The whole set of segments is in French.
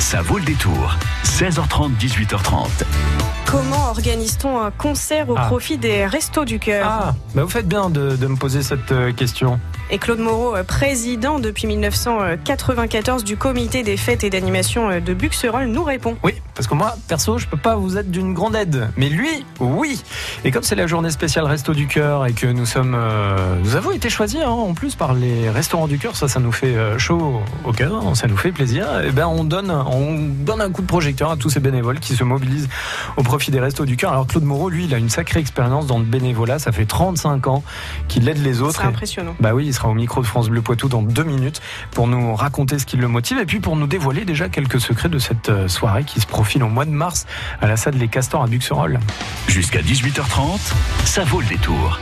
Ça vaut le détour. 16h30, 18h30. Comment organise-t-on un concert au Ah. profit des Restos du Cœur Ah, bah vous faites bien de, de me poser cette euh, question. Et Claude Moreau, euh, président depuis 1994 du comité des fêtes et d'animation euh, de Buxerolles, nous répond. Oui, parce que moi, perso, je peux pas vous être d'une grande aide. Mais lui, oui. Et comme c'est la journée spéciale Resto du Cœur et que nous sommes, euh, nous avons été choisis hein, en plus par les restaurants du cœur, ça, ça nous fait euh, chaud au cœur, hein, ça nous fait plaisir. Et ben, on donne, on donne un coup de projecteur à tous ces bénévoles qui se mobilisent au profit des Restos du Cœur. Alors Claude Moreau, lui, il a une sacrée expérience dans le bénévolat. Ça fait 35 ans qu'il aide les autres. C'est Et- impressionnant. Bah oui, il sera au micro de France Bleu Poitou dans deux minutes pour nous raconter ce qui le motive et puis pour nous dévoiler déjà quelques secrets de cette euh, soirée qui se profile au mois de mars à la salle Les Castors à Buxerolles. Jusqu'à 18h30, ça vaut le détour.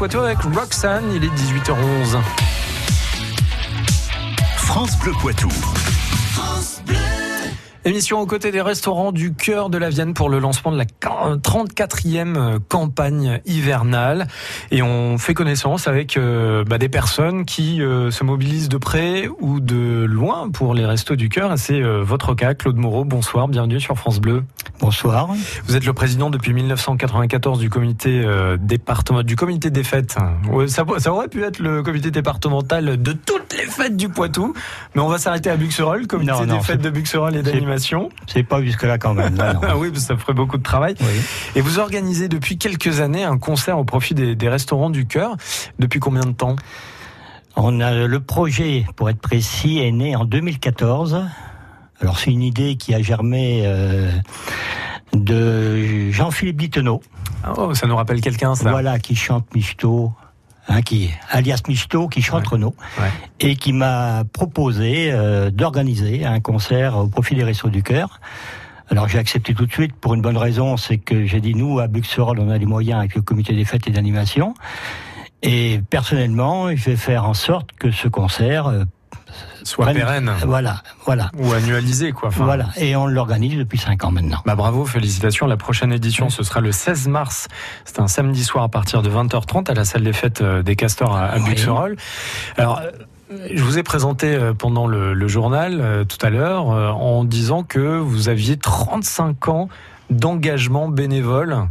Poitou avec Roxane, il est 18h11. France Bleu Poitou. Émission aux côtés des restaurants du cœur de la Vienne pour le lancement de la 34e campagne hivernale. Et on fait connaissance avec euh, bah, des personnes qui euh, se mobilisent de près ou de loin pour les restos du cœur. C'est euh, votre cas, Claude Moreau. Bonsoir, bienvenue sur France Bleu. Bonsoir. Vous êtes le président depuis 1994 du comité euh, département, du comité des fêtes. Ouais, ça, ça aurait pu être le comité départemental de toutes les fêtes du Poitou, mais on va s'arrêter à Buxerolles, comité Non, des fêtes de Buxerolles et d'animation. C'est pas jusque-là quand même. non, non. Ah oui, ça ferait beaucoup de travail. Oui. Et vous organisez depuis quelques années un concert au profit des, des restaurants du cœur. Depuis combien de temps? On a le projet, pour être précis, est né en 2014. Alors c'est une idée qui a germé euh, de Jean-Philippe Dittenot, Oh, ça nous rappelle quelqu'un, ça. voilà, qui chante Michto, hein, qui alias Michto, qui chante Ouais. Renaud, Ouais. et qui m'a proposé euh, d'organiser un concert au profit des Restos du Cœur. Alors j'ai accepté tout de suite pour une bonne raison, c'est que j'ai dit nous à Buxerolles on a les moyens avec le comité des fêtes et d'animation. Et personnellement, je vais faire en sorte que ce concert euh, Soit prenne- pérenne Voilà, voilà, ou annualisé, quoi. Enfin, voilà. Et on l'organise depuis cinq ans maintenant. Bah bravo, félicitations. La prochaine édition, ce sera le 16 mars. C'est un samedi soir à partir de 20h30 à la salle des fêtes euh, des Castors à, à Oui. Buxerolles. Alors, euh, je vous ai présenté euh, pendant le, le journal tout à l'heure en disant que vous aviez 35 ans d'engagement bénévole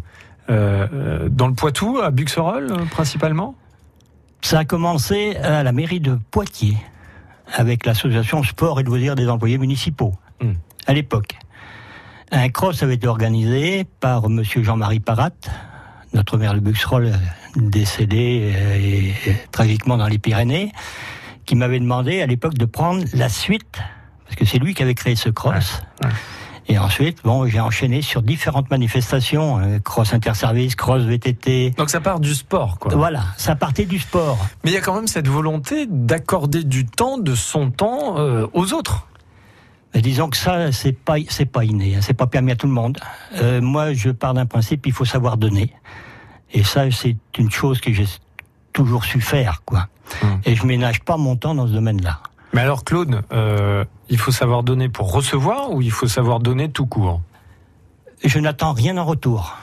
euh, dans le Poitou, à Buxerolles principalement? Ça a commencé à la mairie de Poitiers avec l'association Sport et Loisirs des employés municipaux Hmm. à l'époque. Un cross avait été organisé par Monsieur Jean-Marie Parat, notre maire de Buxerolles décédé euh, et, et tragiquement dans les Pyrénées, qui m'avait demandé à l'époque de prendre la suite parce que c'est lui qui avait créé ce cross. Ouais, ouais. Et ensuite, bon, j'ai enchaîné sur différentes manifestations, euh, cross interservice, cross VTT. Donc ça part du sport, quoi. Voilà, ça partait du sport. Mais il y a quand même cette volonté d'accorder du temps, de son temps euh, aux autres. Mais disons que ça, c'est pas, c'est pas inné, hein, c'est pas permis à tout le monde. Euh, moi, je pars d'un principe, il faut savoir donner. Et ça, c'est une chose que j'ai toujours su faire, quoi. Hum. Et je ménage pas mon temps dans ce domaine-là. Mais alors Claude, euh, il faut savoir donner pour recevoir ou il faut savoir donner tout court? Je n'attends rien en retour.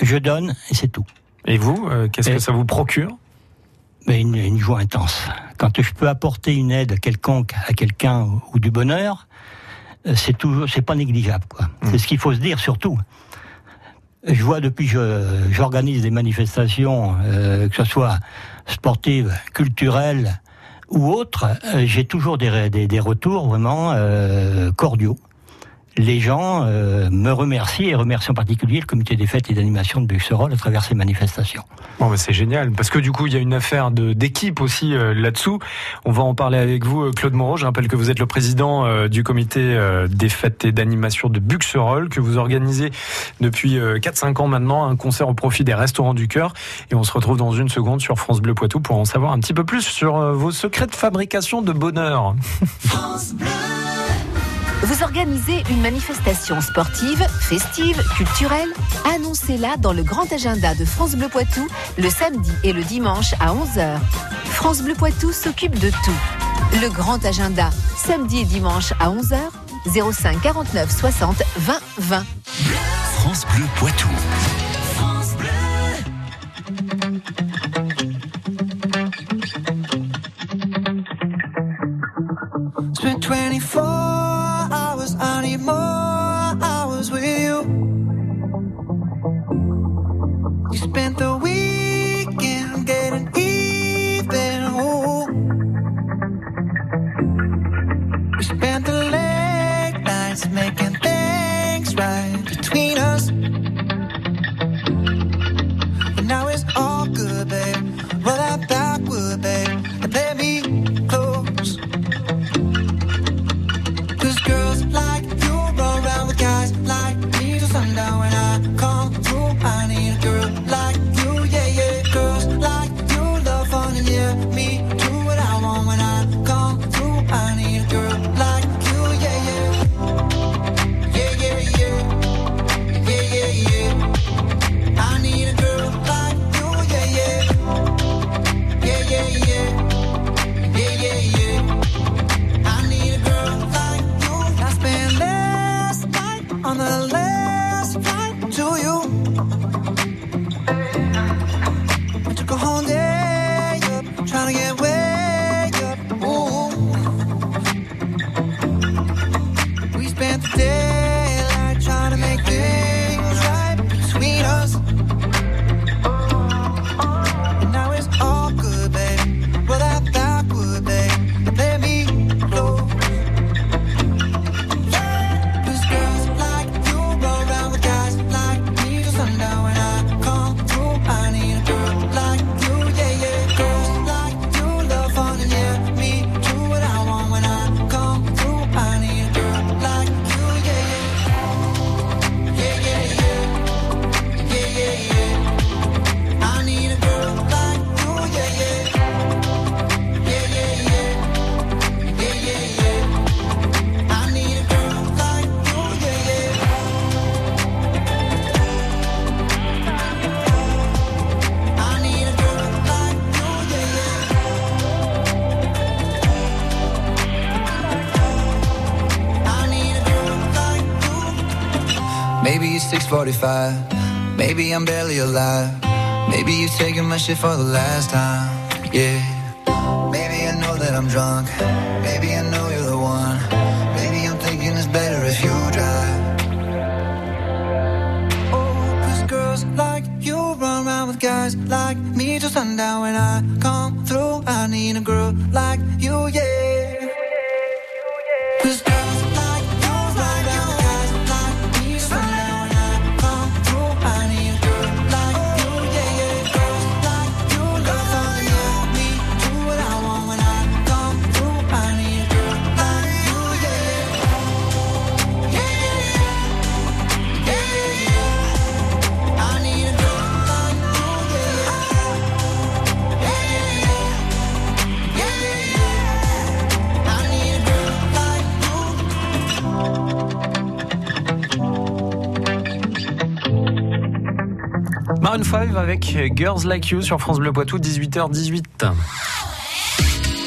Je donne et c'est tout. Et vous, euh, qu'est-ce que ça vous procure? Mais une, une joie intense. Quand je peux apporter une aide quelconque à quelqu'un ou, ou du bonheur, euh, c'est toujours, c'est pas négligeable, quoi. C'est ce qu'il faut se dire surtout. Je vois depuis que j'organise des manifestations, euh, que ce soit sportives, culturelles ou autres, euh, j'ai toujours des, des, des retours vraiment euh, cordiaux. Les gens euh, me remercient et remercient en particulier le comité des fêtes et d'animation de Buxerolles à travers ces manifestations. Bon, bah, c'est génial parce que du coup, il y a une affaire de d'équipe aussi euh, là-dessous. On va en parler avec vous, euh, Claude Moreau. Je rappelle que vous êtes le président euh, du comité euh, des fêtes et d'animation de Buxerolles, que vous organisez depuis euh, 4-5 ans maintenant un concert au profit des restaurants du cœur. Et on se retrouve dans une seconde sur France Bleu Poitou pour en savoir un petit peu plus sur euh, vos secrets de fabrication de bonheur. Vous organisez une manifestation sportive, festive, culturelle Annoncez-la dans le grand agenda de France Bleu Poitou le samedi et le dimanche à 11h. France Bleu Poitou s'occupe de tout. Le grand agenda, samedi et dimanche à 11h, 05 49 60 20 20. France Bleu Poitou. Making things right between us. 6:45. Maybe I'm barely alive. Maybe you're taking my shit for the last time. Yeah. Maybe I know that I'm drunk. Maybe I know you're the one. Maybe I'm thinking it's better if you drive. Oh, cause girls like you run around with guys like me till sundown. When I come through, I need a girl like 5 avec Girls Like You sur France Bleu Poitou, 18h18.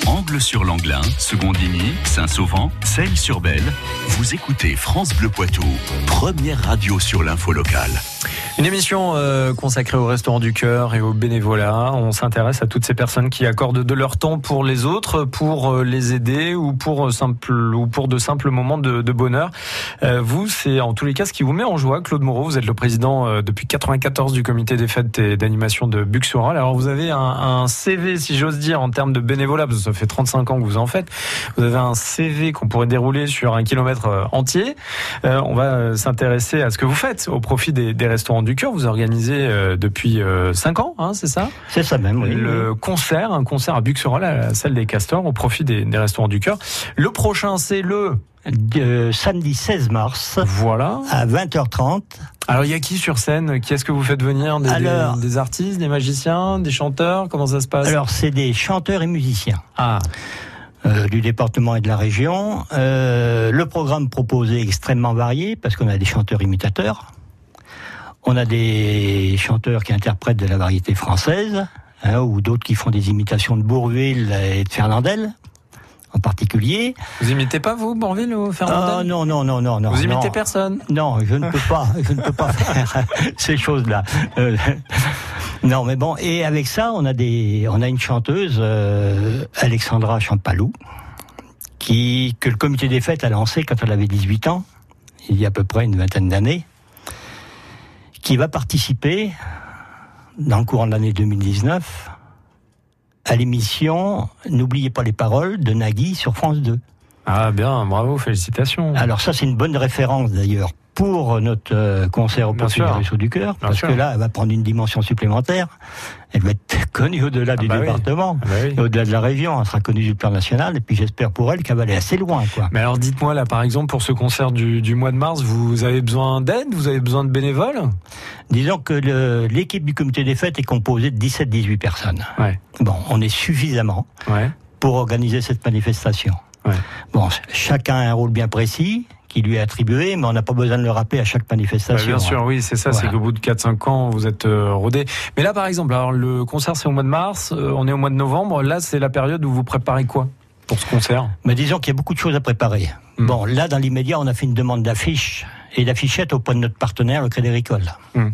Angle sur l'Anglin, Secondini, Saint-Sauvent, Celles-sur-Belle. Vous écoutez France Bleu Poitou, première radio sur l'info locale. Une émission euh, consacrée au restaurant du cœur et au bénévolat. On s'intéresse à toutes ces personnes qui accordent de leur temps pour les autres, pour euh, les aider ou pour euh, simple ou pour de simples moments de, bonheur. Vous, c'est en tous les cas ce qui vous met en joie. Claude Moreau, vous êtes le président depuis 94 du comité des fêtes et d'animation de Buxoral. Alors vous avez un, un CV, si j'ose dire, en termes de bénévolat, parce que ça fait 35 ans que vous en faites. Vous avez un CV qu'on pourrait dérouler sur un kilomètre euh, entier. Euh, on va euh, s'intéresser à ce que vous faites au profit des, des restaurants du cœur. Vous organisez euh, depuis 5 ans, hein, c'est ça? C'est ça même, oui. Le concert, un concert à Buxerolles, à la salle des Castors, au profit des, des restaurants du cœur. Le prochain, c'est le... De samedi 16 mars Voilà. à 20h30. Alors, il y a qui sur scène? Qui est-ce que vous faites venir? Des, des artistes, des magiciens, des chanteurs? Comment ça se passe? Alors, c'est des chanteurs et musiciens. Ah, euh, du département et de la région. Euh, le programme proposé est extrêmement varié parce qu'on a des chanteurs imitateurs, on a des chanteurs qui interprètent de la variété française, hein, ou d'autres qui font des imitations de Bourville et de Fernandel en particulier. vous imitez pas, vous, Bourville ou Fernandel Ah non, non, non, non, non. Vous imitez non. personne Non, je ne peux pas, je ne peux pas faire ces choses-là. Non, mais bon, et avec ça, on a des, on a une chanteuse, euh, Alexandra Champalou, qui que le comité des fêtes a lancé quand elle avait 18 ans, il y a à peu près une vingtaine d'années, qui va participer dans le courant de l'année 2019 à l'émission N'oubliez pas les paroles de Nagui sur France 2. Ah bien, bravo, félicitations. Alors ça, c'est une bonne référence d'ailleurs pour notre euh, concert au profit du. Réseau du Cœur, parce sûr. que là, elle va prendre une dimension supplémentaire. Elle va être connue au-delà du bah oui. département, Ah bah oui. au-delà de la région. Elle sera connue du plan national, et puis j'espère pour elle qu'elle va aller assez loin, quoi. Mais alors dites-moi là par exemple pour ce concert du, du mois de mars, vous avez besoin d'aide, vous avez besoin de bénévoles? Disons que l'équipe du comité des fêtes est composée de 17-18 personnes. Ouais. Bon, on est suffisamment Ouais. pour organiser cette manifestation. Ouais. Bon, chacun a un rôle bien précis qui lui est attribué, mais on n'a pas besoin de le rappeler à chaque Bah, manifestation. bien sûr, oui, c'est ça, c'est qu'au bout de 4-5 ans, vous êtes euh, rodé. Mais là, par exemple, alors le concert c'est au mois de mars, euh, on est au mois de novembre, là c'est la période où vous préparez quoi pour ce concert? Mais disons qu'il y a beaucoup de choses à préparer. Hmm. Bon, là, dans l'immédiat, on a fait une demande d'affiche et d'affichette auprès de notre partenaire, le Crédit Agricole. Hmm.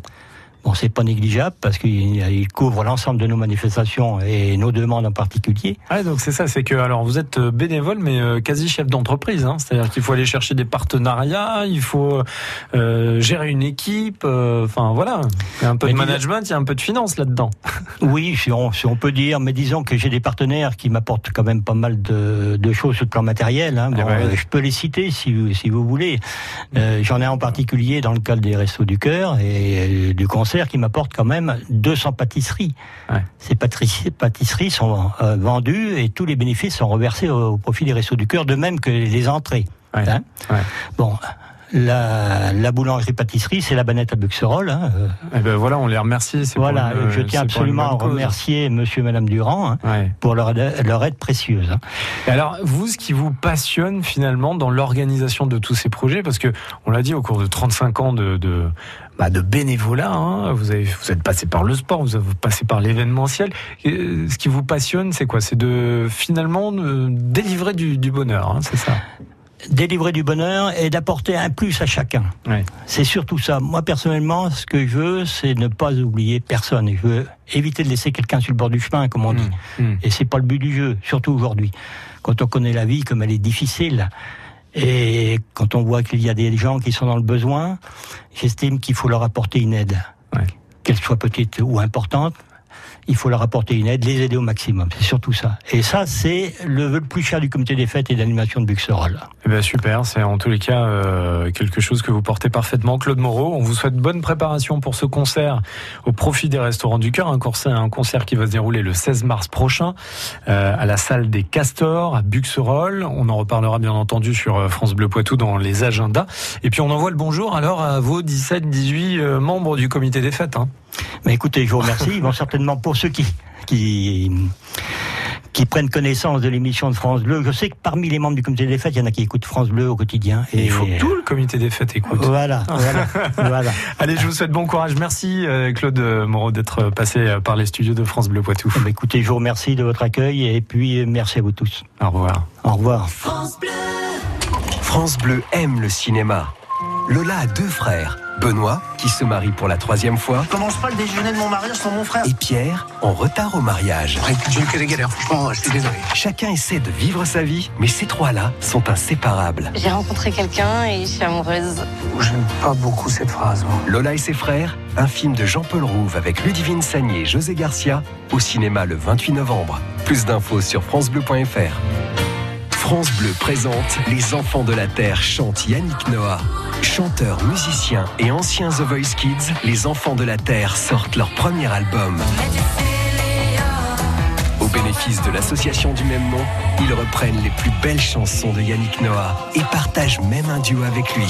Bon, c'est pas négligeable parce qu'il il couvre l'ensemble de nos manifestations et nos demandes en particulier. Ouais, donc c'est ça, c'est que alors vous êtes euh, bénévole mais euh, quasi chef d'entreprise, hein, c'est-à-dire qu'il faut aller chercher des partenariats, il faut euh, gérer une équipe, euh, enfin voilà, il y a un peu Mais de management, il y a un peu de finance là-dedans. Oui, si on, si on peut dire, mais disons que j'ai des partenaires qui m'apportent quand même pas mal de, de choses sur le plan matériel. Hein. Eh Bon, ben je peux les citer si, vous- si vous voulez. J'en ai en particulier dans le cadre des Restos du Cœur et du concert qui m'apporte quand même 200 pâtisseries. Ouais. Ces pâtisseries, pâtisseries sont euh, vendues et tous les bénéfices sont reversés au, au profit des Restos du Cœur, de même que les entrées. Ouais. Hein. Ouais. Bon, la, la boulangerie-pâtisserie, c'est la banette à Buxerolles. Hein. euh, Et ben voilà, on les remercie. voilà, une- je tiens absolument à remercier Monsieur et Madame Durand. hein, Ouais. pour leur, leur aide précieuse. hein. Et alors, vous, ce qui vous passionne finalement dans l'organisation de tous ces projets, parce que on l'a dit au cours de 35 ans de, de, bah, de bénévolat, hein, vous, avez, vous êtes passé par le sport, vous avez passé par l'événementiel. Ce qui vous passionne, c'est quoi? C'est de finalement de délivrer du, du bonheur, c'est ça? Délivrer du bonheur et d'apporter un plus à chacun. Ouais. C'est surtout ça. Moi, personnellement, ce que je veux, c'est ne pas oublier personne. Je veux éviter de laisser quelqu'un sur le bord du chemin, comme on dit. Mm. Et c'est pas le but du jeu, surtout aujourd'hui. Quand on connaît la vie, comme elle est difficile, et quand on voit qu'il y a des gens qui sont dans le besoin, j'estime qu'il faut leur apporter une aide. Ouais. Qu'elle soit petite ou importante, il faut leur apporter une aide, les aider au maximum. C'est surtout ça. Et ça, c'est le vœu le plus cher du comité des fêtes et d'animation de Buxerolles. Eh ben, super, c'est en tous les cas euh, quelque chose que vous portez parfaitement. Claude Moreau, on vous souhaite bonne préparation pour ce concert au profit des Restaurants du Cœur, un concert, un concert qui va se dérouler le 16 mars prochain euh, à la salle des Castors à Buxerolles. On en reparlera bien entendu sur euh, France Bleu Poitou dans les agendas. Et puis on envoie le bonjour alors à vos 17-18 euh, membres du comité des fêtes. Hein. Mais écoutez, je vous remercie. Ils vont certainement, pour ceux qui, qui, qui prennent connaissance de l'émission de France Bleu, je sais que parmi les membres du comité des fêtes, il y en a qui écoutent France Bleu au quotidien. Et il faut que tout le comité des fêtes écoute. Voilà, voilà, voilà. Allez, je vous souhaite bon courage. Merci euh, Claude Moreau d'être passé euh, par les studios de France Bleu Poitou. Eh ben, écoutez, je vous remercie de votre accueil et puis euh, merci à vous tous. Au revoir. Au revoir. France Bleu aime le cinéma. Lola a deux frères. Benoît, qui se marie pour la troisième fois, commence pas le déjeuner de mon mariage sans mon frère. et Pierre, en retard au mariage. J'ai eu que des galères, franchement, je suis désolé. Chacun essaie de vivre sa vie, mais ces trois-là sont inséparables. J'ai rencontré quelqu'un et je suis amoureuse. J'aime pas beaucoup cette phrase. moi. Lola et ses frères, un film de Jean-Paul Rouve avec Ludivine Sagné et José Garcia, au cinéma le 28 novembre. Plus d'infos sur francebleu.fr. France Bleu présente Les Enfants de la Terre chantent Yannick Noah. Chanteurs, musiciens et anciens The Voice Kids, Les Enfants de la Terre sortent leur premier album. Au bénéfice de l'association du même nom, ils reprennent les plus belles chansons de Yannick Noah et partagent même un duo avec lui.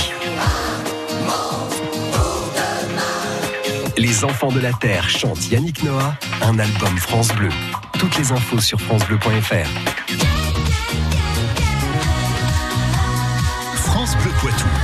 Les enfants de la Terre chantent Yannick Noah, un album France Bleu. Toutes les infos sur francebleu.fr. Poitou.